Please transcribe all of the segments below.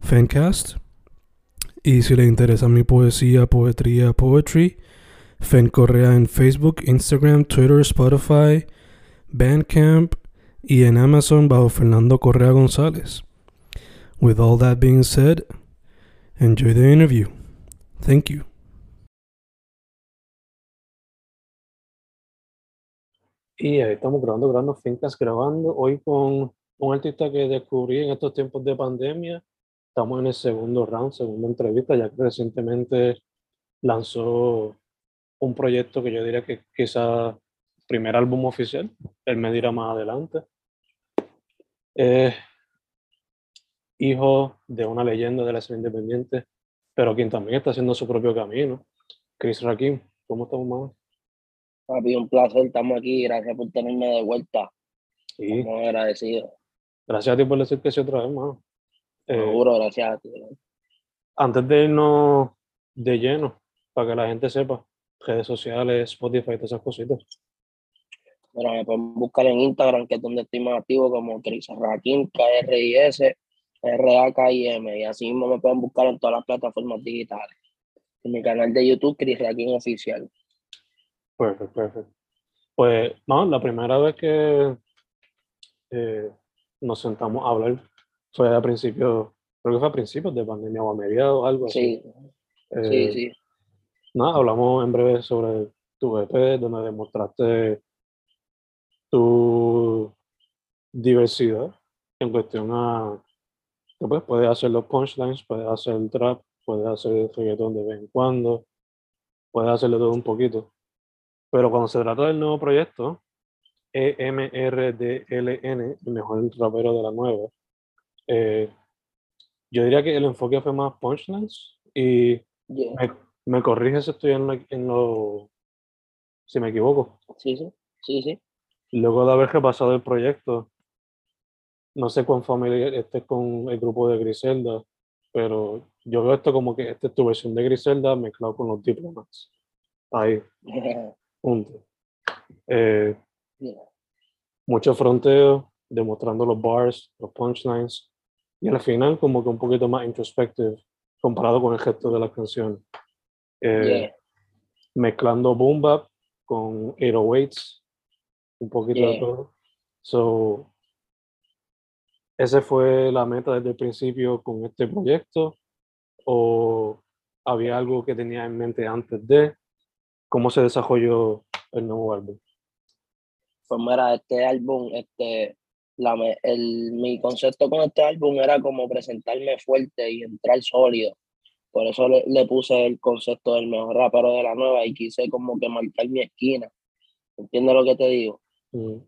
Fancast. Y si le interesa mi poesía, poetría, poetry, Fen Correa en Facebook, Instagram, Twitter, Spotify, Bandcamp y en Amazon bajo Fernando Correa González. With all that being said, enjoy the interview. Thank you. Y ahí estamos grabando, grabando fincas, grabando. Hoy con un artista que descubrí en estos tiempos de pandemia. Estamos en el segundo round, segunda entrevista, ya que recientemente lanzó un proyecto que yo diría que quizá primer álbum oficial. Él me dirá más adelante. Eh, hijo de una leyenda de la escena independiente, pero quien también está haciendo su propio camino. Chris Rakim, ¿cómo estamos, mamá? Papi, un placer, estamos aquí, gracias por tenerme de vuelta. Sí. Estamos agradecidos. Gracias a ti por decir que sí otra vez, mano. Eh, Seguro, gracias a ti. antes de irnos de lleno, para que la gente sepa, redes sociales, Spotify, todas esas cositas. Pero me pueden buscar en Instagram, que es donde estoy más activo, como Chris Rakim, K-R-I-S, R-A-K-I-M. Y así mismo me pueden buscar en todas las plataformas digitales. En mi canal de YouTube, Chris Rakim Oficial. Perfecto, perfecto. Pues, no, la primera vez que eh, nos sentamos a hablar fue a principios, creo que fue a principios de pandemia o a mediados, algo así. Sí, Eh, sí, sí. Nada, hablamos en breve sobre tu EP, donde demostraste tu diversidad en cuestión a que pues, puedes hacer los punchlines, puedes hacer el trap, puedes hacer reggaetón de vez en cuando, puedes hacerlo todo un poquito. Pero cuando se trata del nuevo proyecto, EMRDLN, el mejor rapero de la nueva, eh, yo diría que el enfoque fue más punchlines y Yeah. me, me corriges si estoy en, lo- en lo, si me equivoco. Sí, sí, sí, sí. Luego de haber repasado el proyecto, no sé cuán familiar estés con el grupo de Griselda, pero yo veo esto como que esta es tu versión de Griselda mezclado con los diplomats. Ahí, punto. Eh, Yeah. mucho fronteo, demostrando los bars, los punchlines, y al final como que un poquito más introspective comparado con el gesto de la canción. Eh, Yeah. mezclando boom bap con 808s, un poquito de Yeah. todo. So, ¿ese fue la meta desde el principio con este proyecto? ¿O había algo que tenía en mente antes de? ¿Cómo se desarrolló el nuevo álbum? Pues mira, este álbum, este, la, el, mi concepto con este álbum era como presentarme fuerte y entrar sólido. Por eso le, le puse el concepto del mejor rapero de la nueva y quise como que marcar mi esquina. ¿Entiendes lo que te digo? Mm,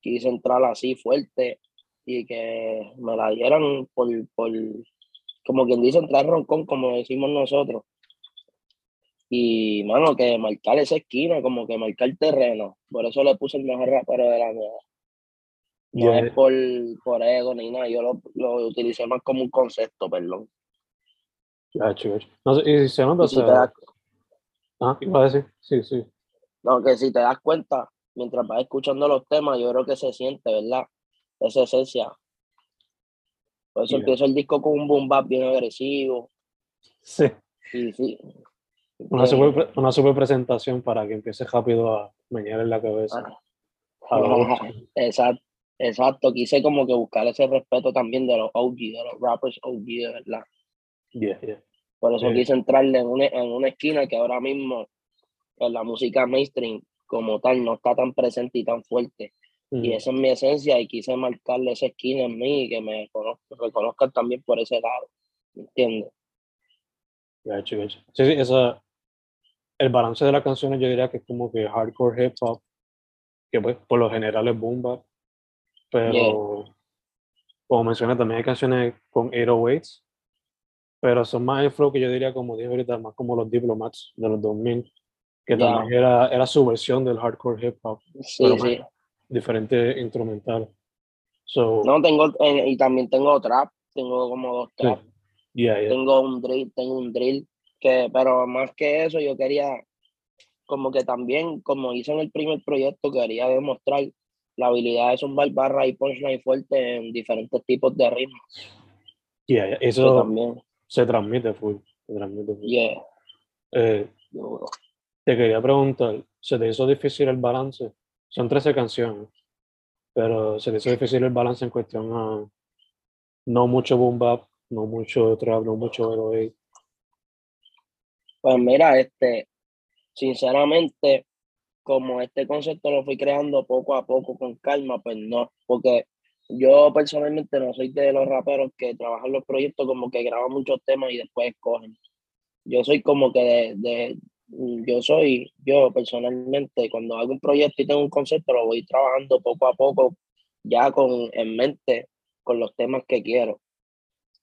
Quise entrar así fuerte y que me la dieran por, por como quien dice, entrar roncón, como decimos nosotros. Y, mano, que marcar esa esquina, como que marcar terreno. Por eso le puse el mejor rapero de la nueva. No Yeah. es por, por ego ni nada, yo lo, lo utilicé más como un concepto, perdón. No sé, y se nota, o si sea, das, ah, iba a decir, sí, sí. no, que si te das cuenta, mientras vas escuchando los temas, yo creo que se siente, ¿verdad? Esa esencia. Por eso Yeah. empiezo el disco con un boom bap bien agresivo. Sí. Y sí. Una Eh, super, pre- una super presentación para que empiece rápido a meñar en la cabeza. ah, A. Exacto, exacto. Quise como que buscar ese respeto también de los OG, de los rappers OG, de verdad. Yeah, yeah. Por eso quise entrarle en una, en una esquina que ahora mismo en la música mainstream como tal no está tan presente y tan fuerte. Y esa es mi esencia y quise marcarle esa esquina en mí y que me conozcan, reconozcan también por ese lado. ¿Entiendes? Gacho, gacho. Sí, sí, esa, el balance de las canciones yo diría que es como que hardcore hip hop, que pues por lo general es boom bap, pero como mencioné también hay canciones con 808s, pero son más el flow que yo diría como dije ahorita, más como los Diplomats de los 2000, que también era, era su versión del hardcore hip hop, Sí, pero sí. diferente instrumental. So, No, tengo, eh, y también tengo trap, tengo como dos trap, yeah. tengo un drill, tengo un drill, que, pero más que eso yo quería, como que también, como hice en el primer proyecto, quería demostrar la habilidad de zumbar barra y punchline fuerte en diferentes tipos de ritmos. Yeah, yeah. Eso también, se transmite full. Se transmite full. yeah, Eh. Te quería preguntar, ¿se te hizo difícil el balance? Son 13 canciones, pero ¿se te hizo difícil el balance en cuestión a no mucho boom bap, no mucho trap, no mucho 808? Pues mira, este, sinceramente, como este concepto lo fui creando poco a poco con calma, pues no, porque yo personalmente no soy de los raperos que trabajan los proyectos como que graban muchos temas y después escogen. Yo soy como que de, de- yo soy, yo personalmente, cuando hago un proyecto y tengo un concepto, lo voy trabajando poco a poco, ya con en mente, con los temas que quiero.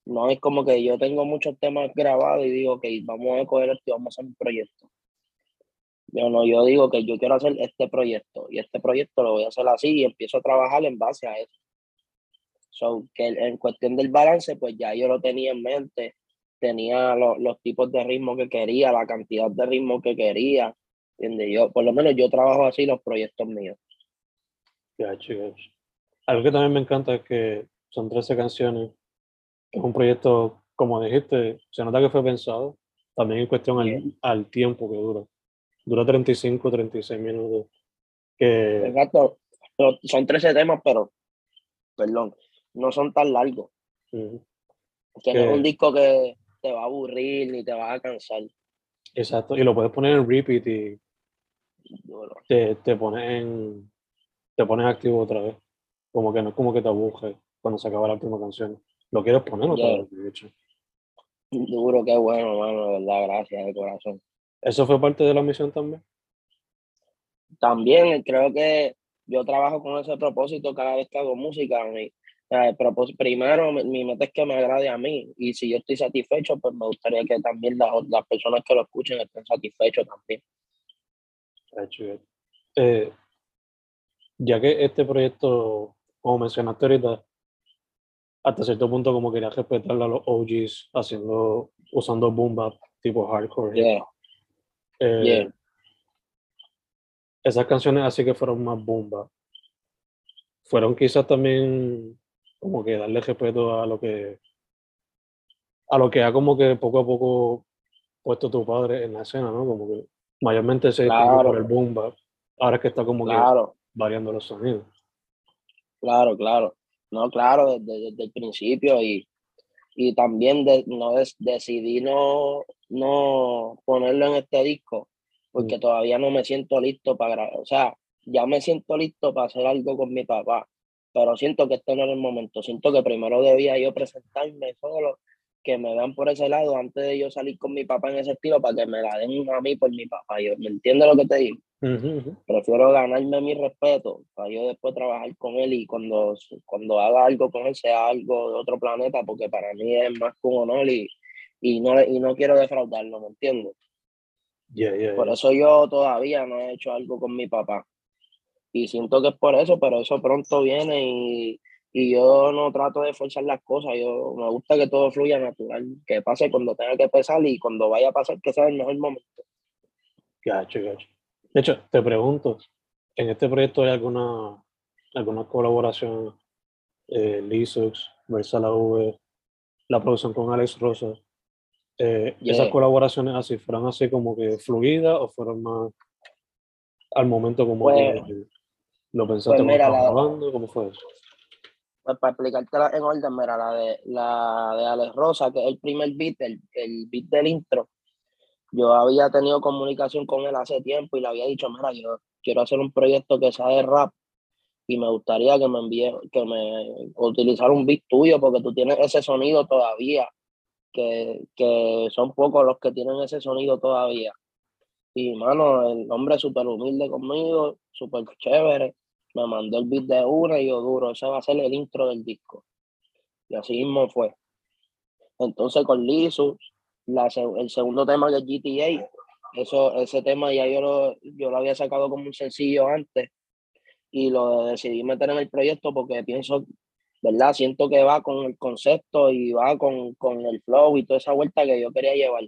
No es como que yo tengo muchos temas grabados y digo, que vamos a coger esto y vamos a hacer un proyecto. Yo no, yo digo que yo quiero hacer este proyecto y este proyecto lo voy a hacer así y empiezo a trabajar en base a eso. So, que en cuestión del balance, pues ya yo lo tenía en mente, tenía lo- los tipos de ritmo que quería, la cantidad de ritmo que quería, ¿entiendes? Yo, por lo menos yo trabajo así los proyectos míos. Gacho, gacho. Algo que también me encanta es que son 13 canciones. Es un proyecto, como dijiste, se nota que fue pensado. También en cuestión al, al tiempo que dura. Dura 35, 36 minutos. Que, Exacto. Pero son 13 temas, pero, perdón, no son tan largos. ujú, Que no es Que- un disco que te va a aburrir ni te va a cansar. exacto. Y lo puedes poner en repeat y te, te pones en, te pones activo otra vez. Como que no es como que te aburre cuando se acaba la última canción. Lo quieres poner otra Yeah. vez, de hecho. Duro, qué bueno, mano, de verdad, gracias de corazón. ¿Eso fue parte de la misión también? También creo que yo trabajo con ese propósito cada vez que hago música. Mi, eh, primero, mi, mi meta es que me agrade a mí y si yo estoy satisfecho, pues me gustaría que también las, las personas que lo escuchen estén satisfechos también. Eh, ya que este proyecto, como mencionaste ahorita, hasta cierto punto como quería respetar a los OGs haciendo, usando boom bap tipo hardcore. Yeah, Eh, yeah. Esas canciones así que fueron más boom bap. Fueron quizás también como que darle respeto a lo que a lo que ha como que poco a poco puesto tu padre en la escena, ¿no? Como que mayormente se Claro. por el boom bap. Ahora es que está como que variando los sonidos. claro, claro. No, claro, desde, desde el principio y, y también de, no decidí no, no ponerlo en este disco porque todavía no me siento listo para grabar. O sea, ya me siento listo para hacer algo con mi papá, pero siento que este no era el momento. Siento que primero debía yo presentarme solo, que me vean por ese lado antes de yo salir con mi papá en ese estilo para que me la den a mí por mi papá. Yo, ¿Me entiendes lo que te digo? Ujú, ujú. prefiero ganarme mi respeto para yo después trabajar con él y cuando, cuando haga algo con él sea algo de otro planeta, porque para mí es más que un honor y, y, no, y no quiero defraudarlo, ¿me entiendes? Yeah, yeah, Por yeah. eso yo todavía no he hecho algo con mi papá. Y siento que es por eso, pero eso pronto viene y, y yo no trato de forzar las cosas. Yo me gusta que todo fluya natural, que pase cuando tenga que pasar y cuando vaya a pasar que sea el mejor momento. Gacho, gacho. De hecho, te pregunto, ¿en este proyecto hay alguna, alguna colaboración? Eh, Lisux, Versala V, la producción con Alex Rosa. Eh, ¿Esas Yeah. colaboraciones así fueron así como que fluidas o fueron más al momento como Pues- que lo pensaste pues mira, la- grabando? ¿Cómo fue eso? Pues para explicártela en orden, mira, la de, la de Alex Rosa, que es el primer beat, el, el beat del intro, yo había tenido comunicación con él hace tiempo y le había dicho, mira, yo quiero hacer un proyecto que sea de rap y me gustaría que me envíe, que me utilizar un beat tuyo porque tú tienes ese sonido todavía, que, que son pocos los que tienen ese sonido todavía. Y mano, el hombre súper humilde conmigo, súper chévere, me mandó el beat de una y yo duro, ese va a ser el intro del disco. Y así mismo fue. Entonces con Lizu, la, el segundo tema de GTA, eso, ese tema ya yo lo, yo lo había sacado como un sencillo antes y lo decidí meter en el proyecto porque pienso, ¿verdad? Siento que va con el concepto y va con, con el flow y toda esa vuelta que yo quería llevar.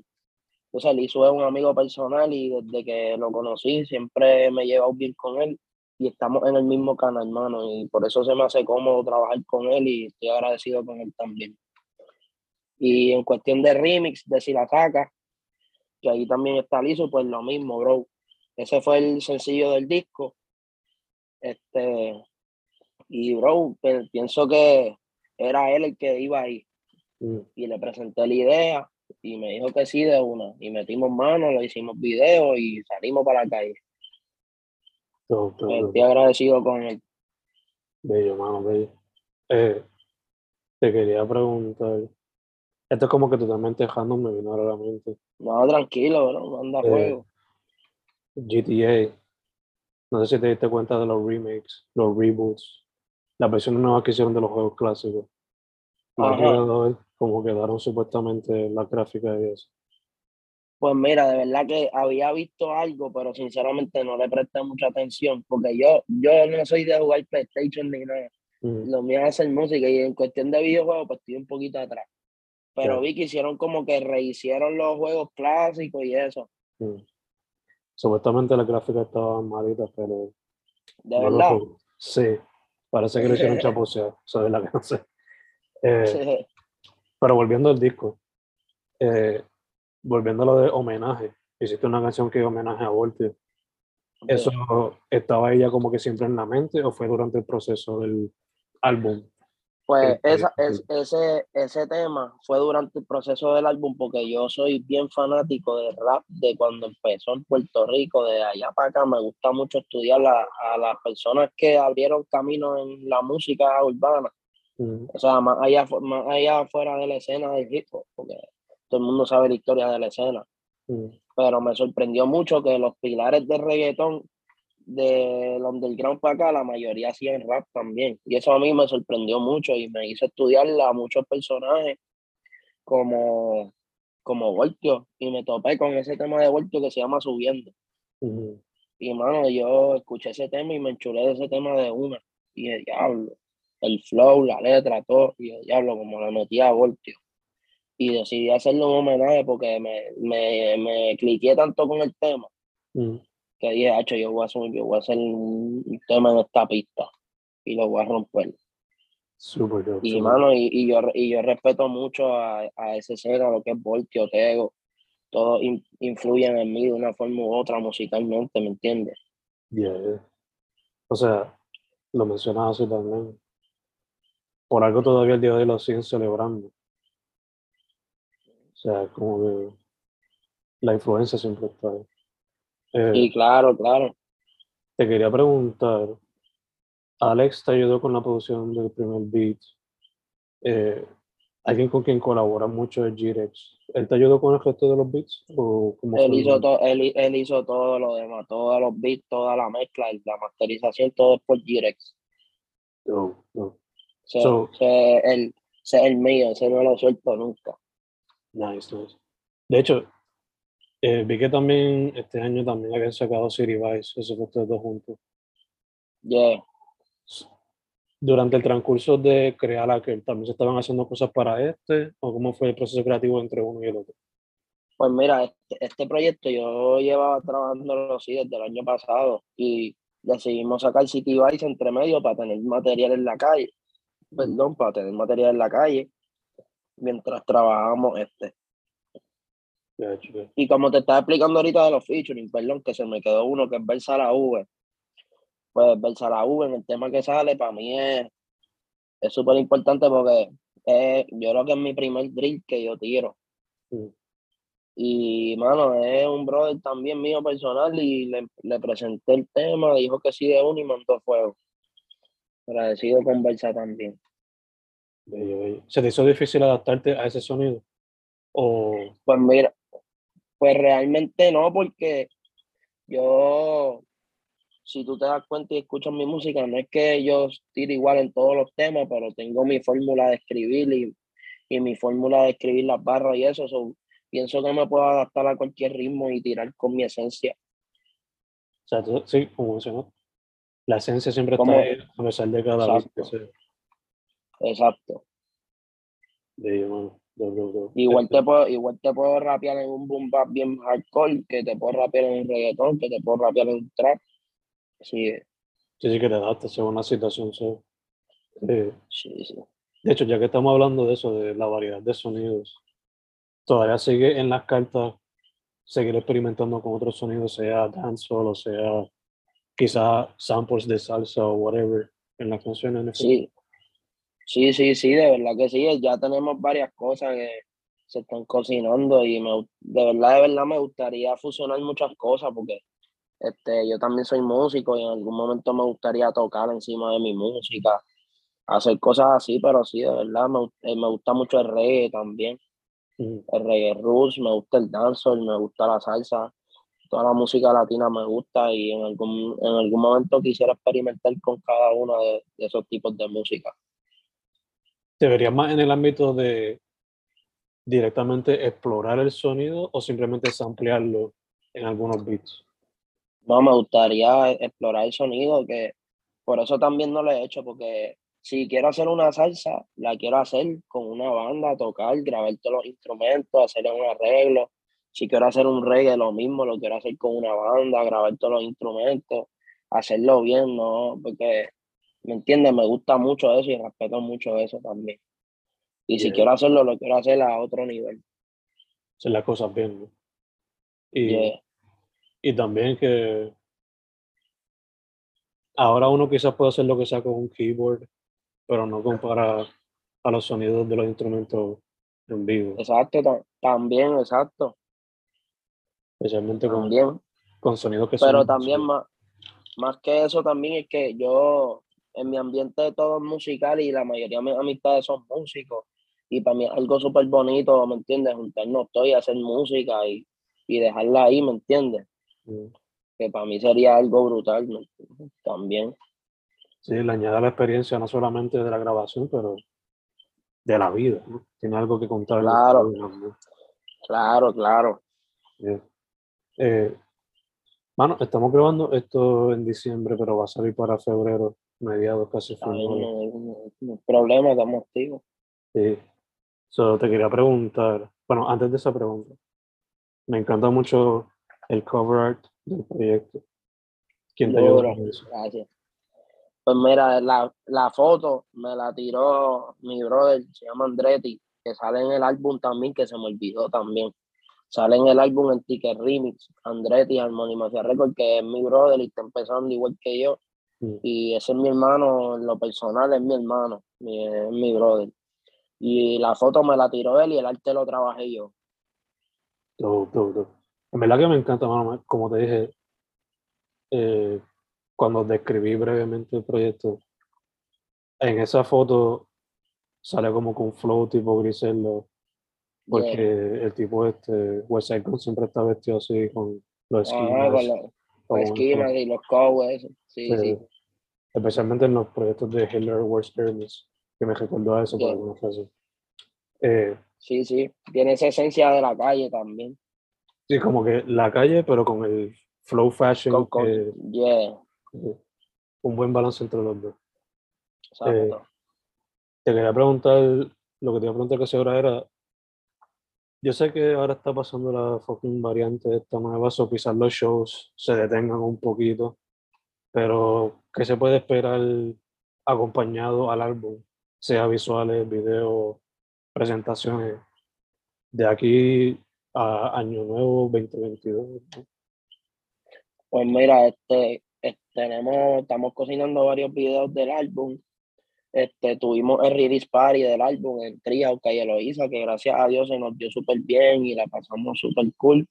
Entonces, Lizu es un amigo personal y desde que lo conocí siempre me he llevado bien con él y estamos en el mismo canal, hermano, y por eso se me hace cómodo trabajar con él y estoy agradecido con él también. Y en cuestión de remix, de si la saca, que ahí también está liso, pues lo mismo, bro. Ese fue el sencillo del disco. Este, y bro, pienso que era él el que iba ahí. Mm. Y le presenté la idea y me dijo que sí de una. Y metimos manos, le hicimos video y salimos para la calle. Estoy agradecido con él. Bello, mano, bello. Eh, te quería preguntar. Esto es como que totalmente random me vino a la mente. No, tranquilo, bro, anda eh, juego. GTA. No sé si te diste cuenta de los remakes, los reboots, las versiones nuevas que hicieron de los juegos clásicos. Como quedaron supuestamente las gráficas y eso. Pues mira, de verdad que había visto algo, pero sinceramente no le presté mucha atención, porque yo, yo no soy de jugar PlayStation ni nada. Lo mío es hacer música y en cuestión de videojuegos, pues estoy un poquito atrás. Pero vi que hicieron como que rehicieron los juegos clásicos y eso. Supuestamente las gráficas estaban malitas, pero. ¿De verdad? Sí, parece que lo hicieron chaposear, eso es la que no sé. Eh, pero volviendo al disco, eh, volviendo a lo de homenaje, hiciste una canción que homenaje a Voltaire. ¿Eso estaba ella como que siempre en la mente o fue durante el proceso del álbum? Pues esa, es, ese, ese tema fue durante el proceso del álbum porque yo soy bien fanático del rap de cuando empezó en Puerto Rico, de allá para acá. Me gusta mucho estudiar a las personas que abrieron camino en la música urbana. O sea, más allá, más allá fuera de la escena del hip hop, porque todo el mundo sabe la historia de la escena. Mm. Pero me sorprendió mucho que los pilares de reggaetón del underground para acá, la mayoría hacían rap también. Y eso a mí me sorprendió mucho y me hizo estudiar a muchos personajes como, como Voltio. Y me topé con ese tema de Voltio que se llama Subiendo. Y mano, yo escuché ese tema y me enchulé de ese tema de una. Y el diablo, el flow, la letra, todo. Y el diablo, como le metía a Voltio y decidí hacerle un homenaje porque me, me, me cliqué tanto con el tema mm. que dije, hecho, yo voy a hacer, yo voy a hacer un, tema en esta pista y lo voy a romper. Super y mano, y, y, yo, y yo respeto mucho a, a ese escena, lo que es Voltio, Tego, todos influyen en mí de una forma u otra musicalmente, ¿me entiendes? Yeah. O sea, lo mencionas así también. Por algo todavía el día de hoy lo siguen celebrando. O sea, como que la influencia siempre está ahí. Eh, sí, claro, claro. Te quería preguntar, Alex te ayudó con la producción del primer beat. Eh, ¿Alguien con quien colabora mucho es Girex? ¿Él te ayudó con el resto de los beats? O él, hizo todo, él, él, hizo todo lo demás, todos los beats, toda la mezcla, la masterización, todo es por Girex. Oh, oh. So, el, es el mío, ese no lo suelto nunca. Nice, nice. De hecho, eh, vi que también este año también habían sacado City Vice, eso fue ustedes dos juntos. Yeah. Durante el transcurso de crear aquel, ¿también se estaban haciendo cosas para este? ¿O cómo fue el proceso creativo entre uno y el otro? Pues mira, este, este proyecto yo llevaba trabajando así desde el año pasado y decidimos sacar City Vice entre medio para tener material en la calle. Perdón, para tener material en la calle mientras trabajamos este. Y como te estaba explicando ahorita de los featuring, perdón, que se me quedó uno que es Versa la V. Pues Versa la V en el tema que sale para mí es es súper importante porque es, yo creo que es mi primer drill que yo tiro. Mm. Y, mano, es un brother también mío personal y le, le presenté el tema, dijo que sí de uno y mandó fuego. Agradecido con Versa también. Bello. ¿Se te hizo difícil adaptarte a ese sonido? O Pues mira, pues realmente no, porque yo, si tú te das cuenta y escuchas mi música, no es que yo tire igual en todos los temas, pero tengo mi fórmula de escribir y, y mi fórmula de escribir las barras y eso. so, pienso que me puedo adaptar a cualquier ritmo y tirar con mi esencia. O sea, tú- sí, como mencionó, la esencia siempre está ahí, a pesar de cada Exacto. Igual te puedo, igual te puedo rapear en un boom bap bien hardcore, que te puedo rapear en un reggaetón, que te puedo rapear en un trap. Sí, Sí, sí que te adaptas según la situación. sí. Sí, sí. de hecho, ya que estamos hablando de eso, de la variedad de sonidos, todavía sigue en las cartas seguir experimentando con otros sonidos, sea dancehall o sea quizás samples de salsa o whatever en las canciones. Sí, sí, sí, sí, de verdad que sí. Ya tenemos varias cosas que se están cocinando y me, de verdad, de verdad me gustaría fusionar muchas cosas porque este, yo también soy músico y en algún momento me gustaría tocar encima de mi música, hacer cosas así, pero sí, de verdad, me, eh, me gusta mucho el reggae también. El reggae roots, me gusta el dancehall, me gusta la salsa, toda la música latina me gusta y en algún, en algún momento quisiera experimentar con cada uno de, de esos tipos de música. ¿Te verías más en el ámbito de directamente explorar el sonido o simplemente samplearlo en algunos beats? No, me gustaría explorar el sonido, que por eso también no lo he hecho, porque si quiero hacer una salsa, la quiero hacer con una banda, tocar, grabar todos los instrumentos, hacer un arreglo. Si quiero hacer un reggae, lo mismo, lo quiero hacer con una banda, grabar todos los instrumentos, hacerlo bien, ¿no? Porque, ¿me entiendes? Me gusta mucho eso y respeto mucho eso también. Y si quiero hacerlo, lo quiero hacer a otro nivel. Hacer las cosas bien, ¿no? Y, Yeah. y también que ahora uno quizás puede hacer lo que sea con un keyboard, pero no compara a los sonidos de los instrumentos en vivo, Exacto, ta- también, exacto, especialmente con, también. con sonidos que Pero son también más, más que eso también es que yo en mi ambiente todo es musical y la mayoría de mis amistades son músicos y para mí es algo súper bonito, ¿me entiendes? Juntarnos todos y hacer música y, y dejarla ahí, ¿me entiendes? Que para mí sería algo brutal ¿me entiendes? también. Sí, le añade la experiencia no solamente de la grabación, pero de la vida, ¿no? Tiene algo que contar. Claro. Claro, claro. Yeah. Eh, mano, estamos grabando esto en diciembre, pero va a salir para febrero, mediados casi finales. no, hay- no hay- no hay problema, estamos activos. Sí. So, te quería preguntar, bueno, antes de esa pregunta, me encanta mucho el cover art del proyecto. ¿Quién te ayudó gracias. Pues mira, la, la foto me la tiró mi brother, se llama Andretti, que sale en el álbum también, que se me olvidó también. Sale en el álbum en Ticket Remix, Andretti, Harmony Mafia Record, que es mi brother y está empezando igual que yo. Y ese es mi hermano, en lo personal es mi hermano, mi, es mi brother. Y la foto me la tiró él y el arte lo trabajé yo. Dope, dope, dope. En verdad que me encanta, mano, como te dije, eh, cuando describí brevemente el proyecto, en esa foto sale como con flow tipo Griselda, porque Yeah. el tipo este, West Gun siempre está vestido así con los Ajá, esquinas, con los, esquinas y los cowes, sí, Sí, especialmente en los proyectos de Hitler Worst Enemies, que me recordó a eso por alguna razón. Eh, Sí, sí, tiene esa esencia de la calle también. sí, como que la calle, pero con el flow fashion, Con, con, que- yeah, un buen balance entre los dos. exacto. Te quería preguntar, lo que te iba a preguntar que ahora era, yo sé que ahora está pasando la fucking variante esta nueva, o quizás los shows se detengan un poquito, pero ¿qué se puede esperar acompañado al álbum? Sea visuales, videos, presentaciones, de aquí a Año Nuevo 2022. ¿no? Pues mira, este, este, tenemos, estamos cocinando varios videos del álbum. Este, tuvimos el release party del álbum en Tria, Calle Loiza, que gracias a Dios se nos dio súper bien y la pasamos súper cool.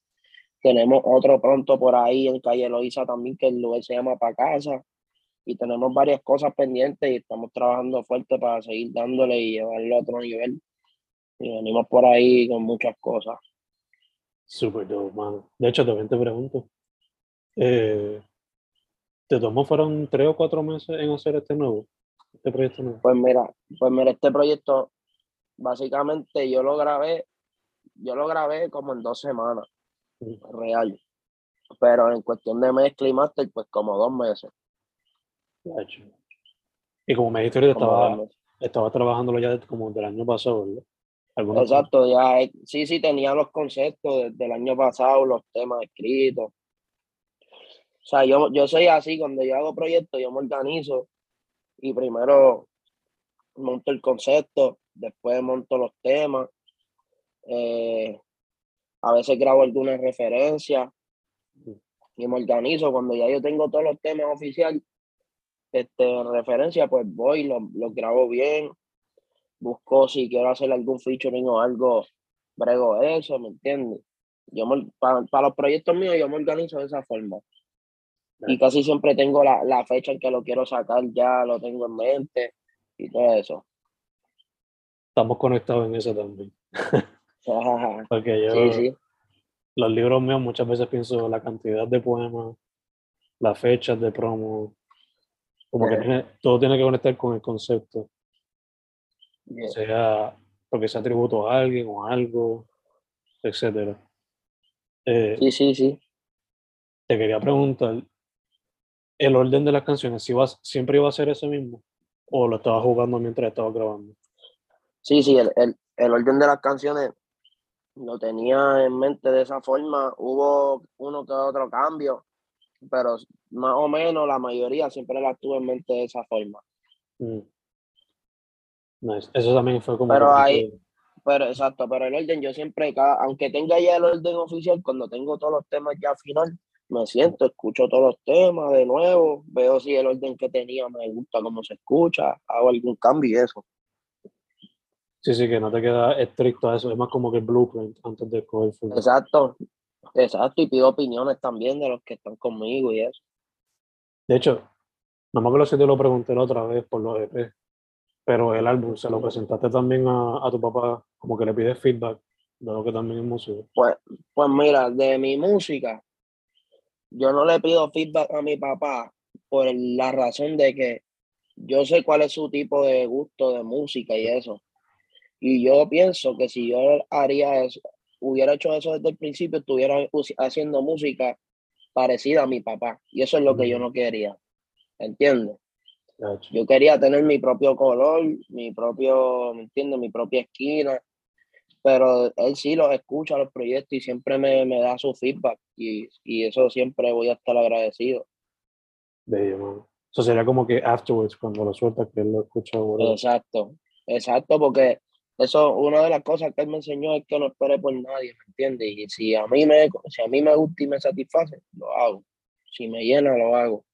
Tenemos otro pronto por ahí en Calle Loiza también, que el lugar se llama Pa' Casa. Y tenemos varias cosas pendientes y estamos trabajando fuerte para seguir dándole y llevarlo a otro nivel. Y venimos por ahí con muchas cosas. Súper dope, mano. De hecho, también te pregunto, eh, ¿te tomó fueron tres o cuatro meses en hacer este nuevo, este proyecto nuevo? Pues mira, pues mira, este proyecto, básicamente yo lo grabé, yo lo grabé como en dos semanas, real. Pero en cuestión de mezcla y master, pues como dos meses. Y como me dijiste estaba, estaba trabajándolo ya como del año pasado, ¿verdad? Exacto, ya sí, sí, tenía los conceptos del año pasado, los temas escritos. O sea, yo, yo soy así, cuando yo hago proyectos, yo me organizo y primero monto el concepto, después monto los temas. Eh, a veces grabo alguna referencia y me organizo. Cuando ya yo tengo todos los temas oficiales, este, referencia, pues voy, los lo grabo bien, busco si quiero hacer algún featuring o algo, brego eso, ¿me entiendes? Yo para, los proyectos míos yo me organizo de esa forma. Y casi siempre tengo la, la, fecha en que lo quiero sacar, ya lo tengo en mente y todo eso. Estamos conectados en eso también. Porque yo, sí, los libros míos muchas veces pienso la cantidad de poemas, las fechas de promo, como que todo tiene que conectar con el concepto sea porque se tributo a alguien o algo, etcétera. Eh, sí, sí, sí. Te quería preguntar, ¿el orden de las canciones si vas, siempre iba a ser ese mismo? ¿O lo estabas jugando mientras estabas grabando? Sí, sí, el, el, el orden de las canciones lo tenía en mente de esa forma. Hubo uno que otro cambio, pero más o menos la mayoría siempre la tuve en mente de esa forma. Mm. Eso también fue como. Pero ahí, pero exacto, pero el orden yo siempre, aunque tenga ya el orden oficial, cuando tengo todos los temas ya final, me siento, escucho todos los temas de nuevo, veo si el orden que tenía me gusta cómo se escucha, hago algún cambio y eso. Sí, sí, que no te queda estricto a eso, es más como que el blueprint antes de escoger Exacto, exacto, y pido opiniones también de los que están conmigo y eso. De hecho, no me acuerdo si te lo pregunté la otra vez por los EP, pero el álbum, ¿se lo presentaste también a, a tu papá? Como que le pides feedback de lo que también es música. Pues, pues mira, de mi música, yo no le pido feedback a mi papá por la razón de que yo sé cuál es su tipo de gusto de música y eso. Y yo pienso que si yo haría eso, hubiera hecho eso desde el principio, estuviera haciendo música parecida a mi papá. Y eso es lo que yo no quería. ¿Entiendes? Yo quería tener mi propio color, mi propio, ¿me entiendes? Mi propia esquina, pero él sí los escucha, los proyectos y siempre me, me da su feedback y, y, eso siempre voy a estar agradecido. Bello. Eso sería como que afterwards, cuando lo suelta, que él lo escucha. Exacto, exacto, porque eso, una de las cosas que él me enseñó es que no espere por nadie, ¿me entiendes? Y si a mí me, si a mí me gusta y me satisface, lo hago. Si me llena, lo hago.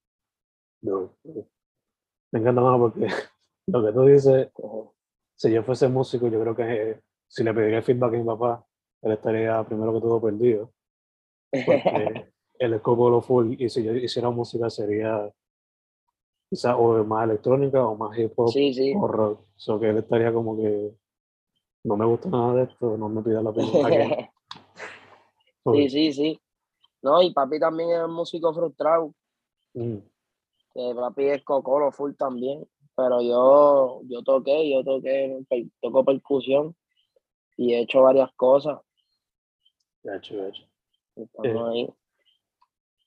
No, me encanta más porque lo que tú dices, si yo fuese músico, yo creo que si le pediría feedback a mi papá, él estaría primero que todo perdido. Porque él es lo full y si yo hiciera música sería quizás o más electrónica o más hip hop o rock. So que él estaría como que no me gusta nada de esto, no me pida la pena. sí, sí, sí. No, y papi también es músico frustrado. Mm que papi es cocolo full también, pero yo, yo toqué, yo toqué, toco percusión y he hecho varias cosas. Hecho, hecho. Estamos eh, ahí.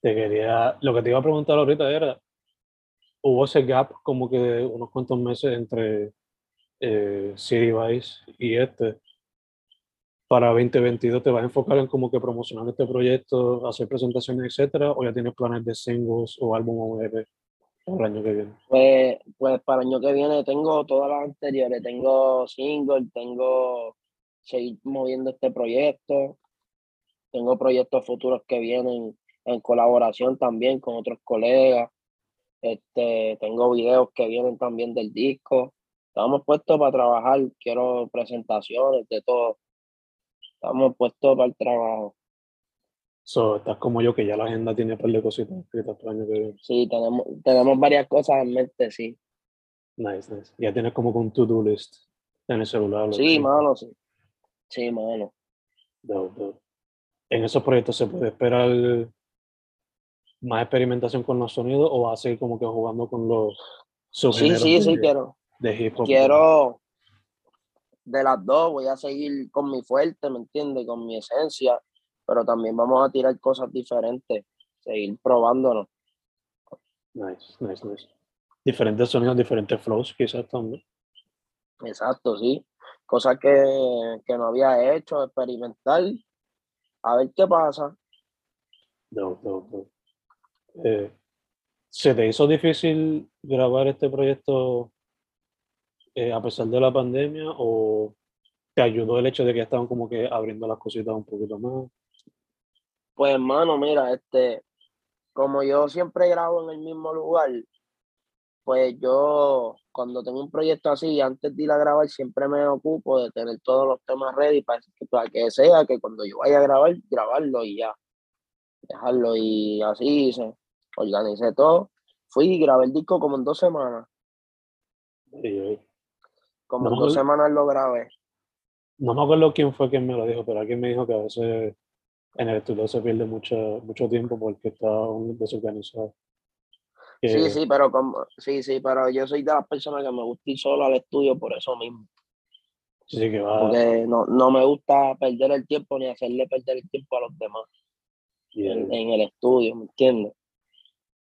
Te quería, lo que te iba a preguntar ahorita era, hubo ese gap como que de unos cuantos meses entre eh, City Vice y este. Para 2022 te vas a enfocar en como que promocionar este proyecto, hacer presentaciones, etcétera, o ya tienes planes de singles o álbum o EP el año que viene? Pues, pues para el año que viene tengo todas las anteriores, tengo single, tengo seguir moviendo este proyecto, tengo proyectos futuros que vienen en colaboración también con otros colegas, este, tengo videos que vienen también del disco, Estamos puestos para trabajar, quiero presentaciones, de todo. Estamos puestos para el trabajo. So, estás como yo, que ya la agenda tiene un par de cositas escritas para el año que viene. Sí, tenemos, tenemos varias cosas en mente, sí. Nice, nice. Ya tienes como con to-do list en el celular. Sí, mano, sí. Sí, mano. En esos proyectos se puede esperar más experimentación con los sonidos o vas a seguir como que jugando con los Sí, sí, sí, quiero. De hip hop. Quiero de las dos, voy a seguir con mi fuerte, ¿me entiendes? Con mi esencia, pero también vamos a tirar cosas diferentes, seguir probándonos. Nice, nice, nice. Diferentes sonidos, diferentes flows quizás también. Exacto, sí. Cosas que, que no había hecho, experimentar, a ver qué pasa. Dope, dope, dope. Eh, ¿Se te hizo difícil grabar este proyecto eh, a pesar de la pandemia o te ayudó el hecho de que estaban como que abriendo las cositas un poquito más? Pues hermano, mira, este, como yo siempre grabo en el mismo lugar, pues yo cuando tengo un proyecto así, antes de ir a grabar, siempre me ocupo de tener todos los temas ready para, que- para que sea que cuando yo vaya a grabar, grabarlo y ya. Dejarlo y así hice. Organicé todo. Fui y grabé el disco como en dos semanas. Y, eh, Como No dos acuerdo- semanas lo grabé. No me acuerdo quién fue quien me lo dijo, pero alguien me dijo que a veces en el estudio se pierde mucho, mucho tiempo porque está desorganizado. Que- Sí, sí, pero como, sí, sí, pero yo soy de las personas que me gusta ir solo al estudio por eso mismo. sí, que va. Porque no, no me gusta perder el tiempo ni hacerle perder el tiempo a los demás en, en el estudio, ¿me entiendes?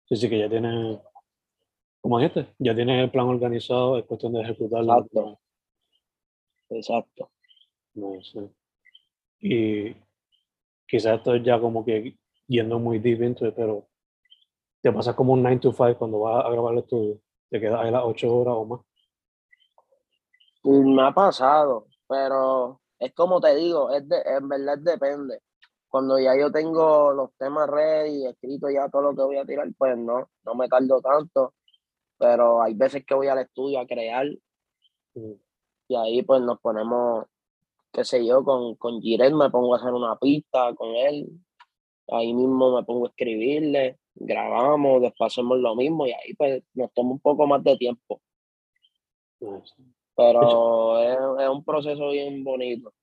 sí, sí, que ya tiene, como dijiste, ya tiene el plan organizado, es cuestión de ejecutarlo. Exacto. Exacto. No sé. Y quizás esto es ya como que yendo muy deep into it, pero te pasa como un 9 to 5 cuando vas a grabar el estudio. Te quedas ahí las 8 horas o más. Y Me ha pasado, pero es como te digo, es de, en verdad depende. Cuando ya yo tengo los temas ready, escrito ya todo lo que voy a tirar, pues no, no me tardo tanto. Pero hay veces que voy al estudio a crear Mm, y ahí pues nos ponemos, qué sé yo, con, con Jirel me pongo a hacer una pista con él. Ahí mismo me pongo a escribirle, grabamos, después hacemos lo mismo y ahí pues nos toma un poco más de tiempo. Pero es, es un proceso bien bonito.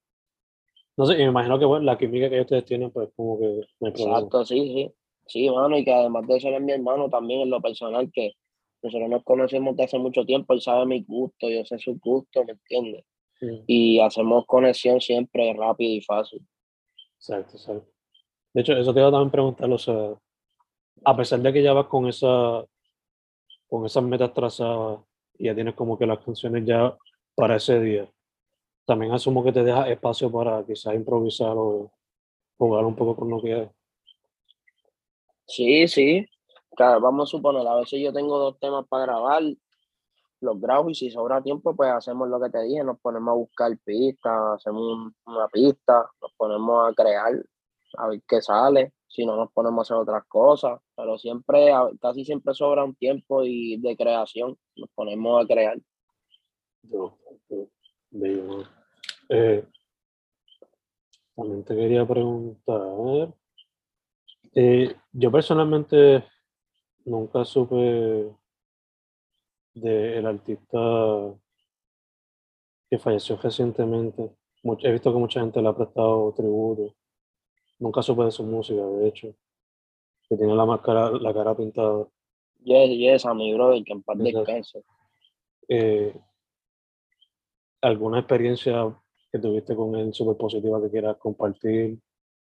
No sé, y me imagino que bueno, la química que ustedes tienen, pues como que no hay problema. Exacto, sí, sí. Sí, mano, y que además de ser mi hermano también en lo personal, que nosotros nos conocemos de hace mucho tiempo, él sabe mi gusto, yo sé su gusto, ¿me entiendes? Y hacemos conexión siempre rápido y fácil. Exacto, exacto. De hecho, eso te iba a también preguntar, o sea, a pesar de que ya vas con esa, con esas metas trazadas y ya tienes como que las canciones ya para ese día, también asumo que te deja espacio para quizás improvisar o jugar un poco con lo que hay. Sí, sí. Claro, vamos a suponer, a veces yo tengo dos temas para grabar, los grabo y si sobra tiempo, pues hacemos lo que te dije, nos ponemos a buscar pistas, hacemos un- una pista, nos ponemos a crear, a ver qué sale, si no nos ponemos a hacer otras cosas, pero siempre, casi siempre sobra un tiempo y de creación, nos ponemos a crear. Yo, yo, ¿no? Eh, también te quería preguntar, eh, yo personalmente nunca supe del artista que falleció recientemente. He visto que mucha gente le ha prestado tributo. Nunca supe de su música, de hecho. Que tiene la máscara, la cara pintada. Yes, yes, a mi brother, que en paz descanse. eh, alguna experiencia que tuviste con él súper positiva que quieras compartir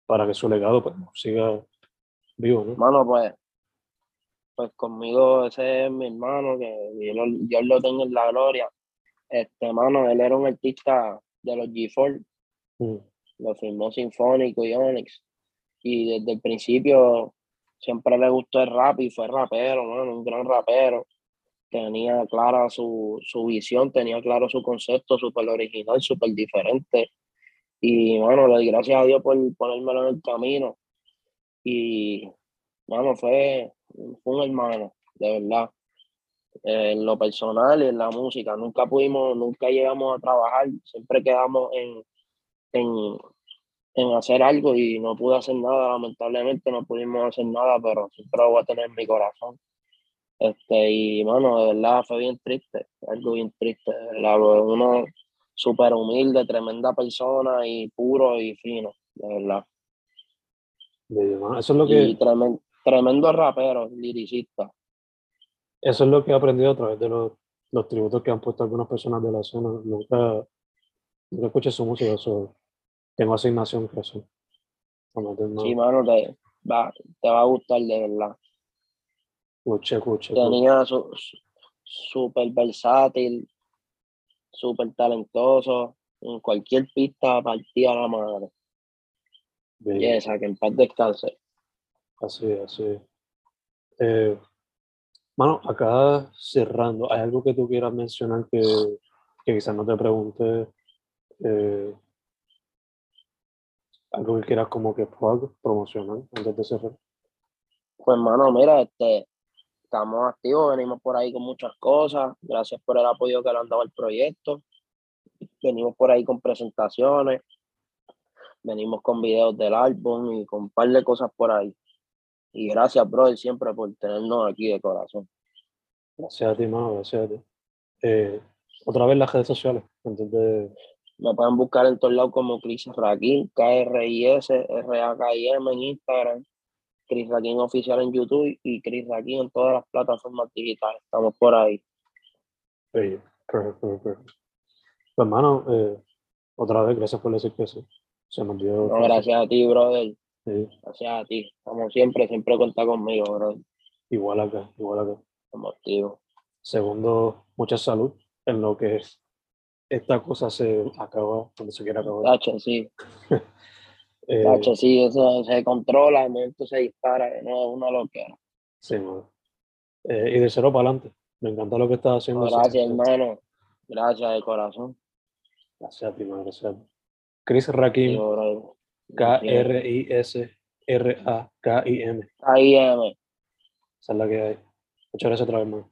para que su legado pues, siga vivo, ¿no? Mano, pues, pues conmigo ese es mi hermano, que Dios lo, Dios lo tenga en la gloria. Este, mano, él era un artista de los G4, Mm, lo firmó Sinfónico y Onyx. Y desde el principio siempre le gustó el rap y fue rapero, mano, un gran rapero. Tenía clara su, su visión, tenía claro su concepto, súper original, súper diferente. Y, mano, le doy gracias a Dios por ponérmelo en el camino. Y, mano, fue, fue un hermano, de verdad. en lo personal y en la música. Nunca pudimos, nunca llegamos a trabajar, siempre quedamos en, en, en hacer algo y no pude hacer nada, lamentablemente no pudimos hacer nada, pero siempre lo voy a tener en mi corazón. Este, y bueno, de verdad fue bien triste, algo bien triste, Uno súper humilde, tremenda persona y puro y fino, de verdad. Eso es lo que. Y tremendo, tremendo rapero, liricista. Eso es lo que he aprendido a través de los, los tributos que han puesto algunas personas de la escena. Nunca, nunca escuché su música, eso tengo asignación que eso. Sí, mano, te va, te va a gustar de verdad. Escuche, escuche. Tenía súper versátil, súper talentoso. En cualquier pista partía la madre. Y esa, que en paz descanse. Así, así. Eh, mano, acá cerrando, ¿hay algo que tú quieras mencionar que, que quizás no te pregunte? Eh, algo que quieras como que promocionar antes de cerrar. Pues, mano, mira, este, estamos activos, venimos por ahí con muchas cosas. Gracias por el apoyo que le han dado al proyecto. Venimos por ahí con presentaciones, venimos con videos del álbum y con un par de cosas por ahí. Y gracias, brother, siempre por tenernos aquí de corazón. Gracias a ti, mano, gracias a ti. Eh, otra vez las redes sociales, entonces me pueden buscar en todos lados como Chris Raquín, K-R-I-S, R-A-K-I-M en Instagram. Chris Raquín oficial en YouTube y Chris Raquín en todas las plataformas digitales. Estamos por ahí. Sí, perfecto, perfecto. Pues, hermano, eh, otra vez, gracias por decir que sí. Se me olvidó. No, gracias a ti, brother. Sí. Gracias a ti. Como siempre, siempre cuenta conmigo, brother. Igual acá, igual acá. Como activo. Segundo, mucha salud en lo que esta cosa se acaba cuando se quiera acabar. Tacho, sí. Eh, sí, eso se controla, el momento se dispara, no uno lo quiera. Sí, eh, y de cero para adelante. Me encanta lo que estás haciendo. gracias, hermano. Gracias de corazón. Gracias a ti, Gracias. Chris Rakim. K-R-I-S-R-A-K-I-M. K-I-M. Esa es la que hay. Muchas gracias otra vez, hermano.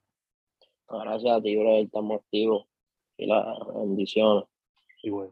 Gracias a ti, bro. Estamos activos. Y la bendición. Igual.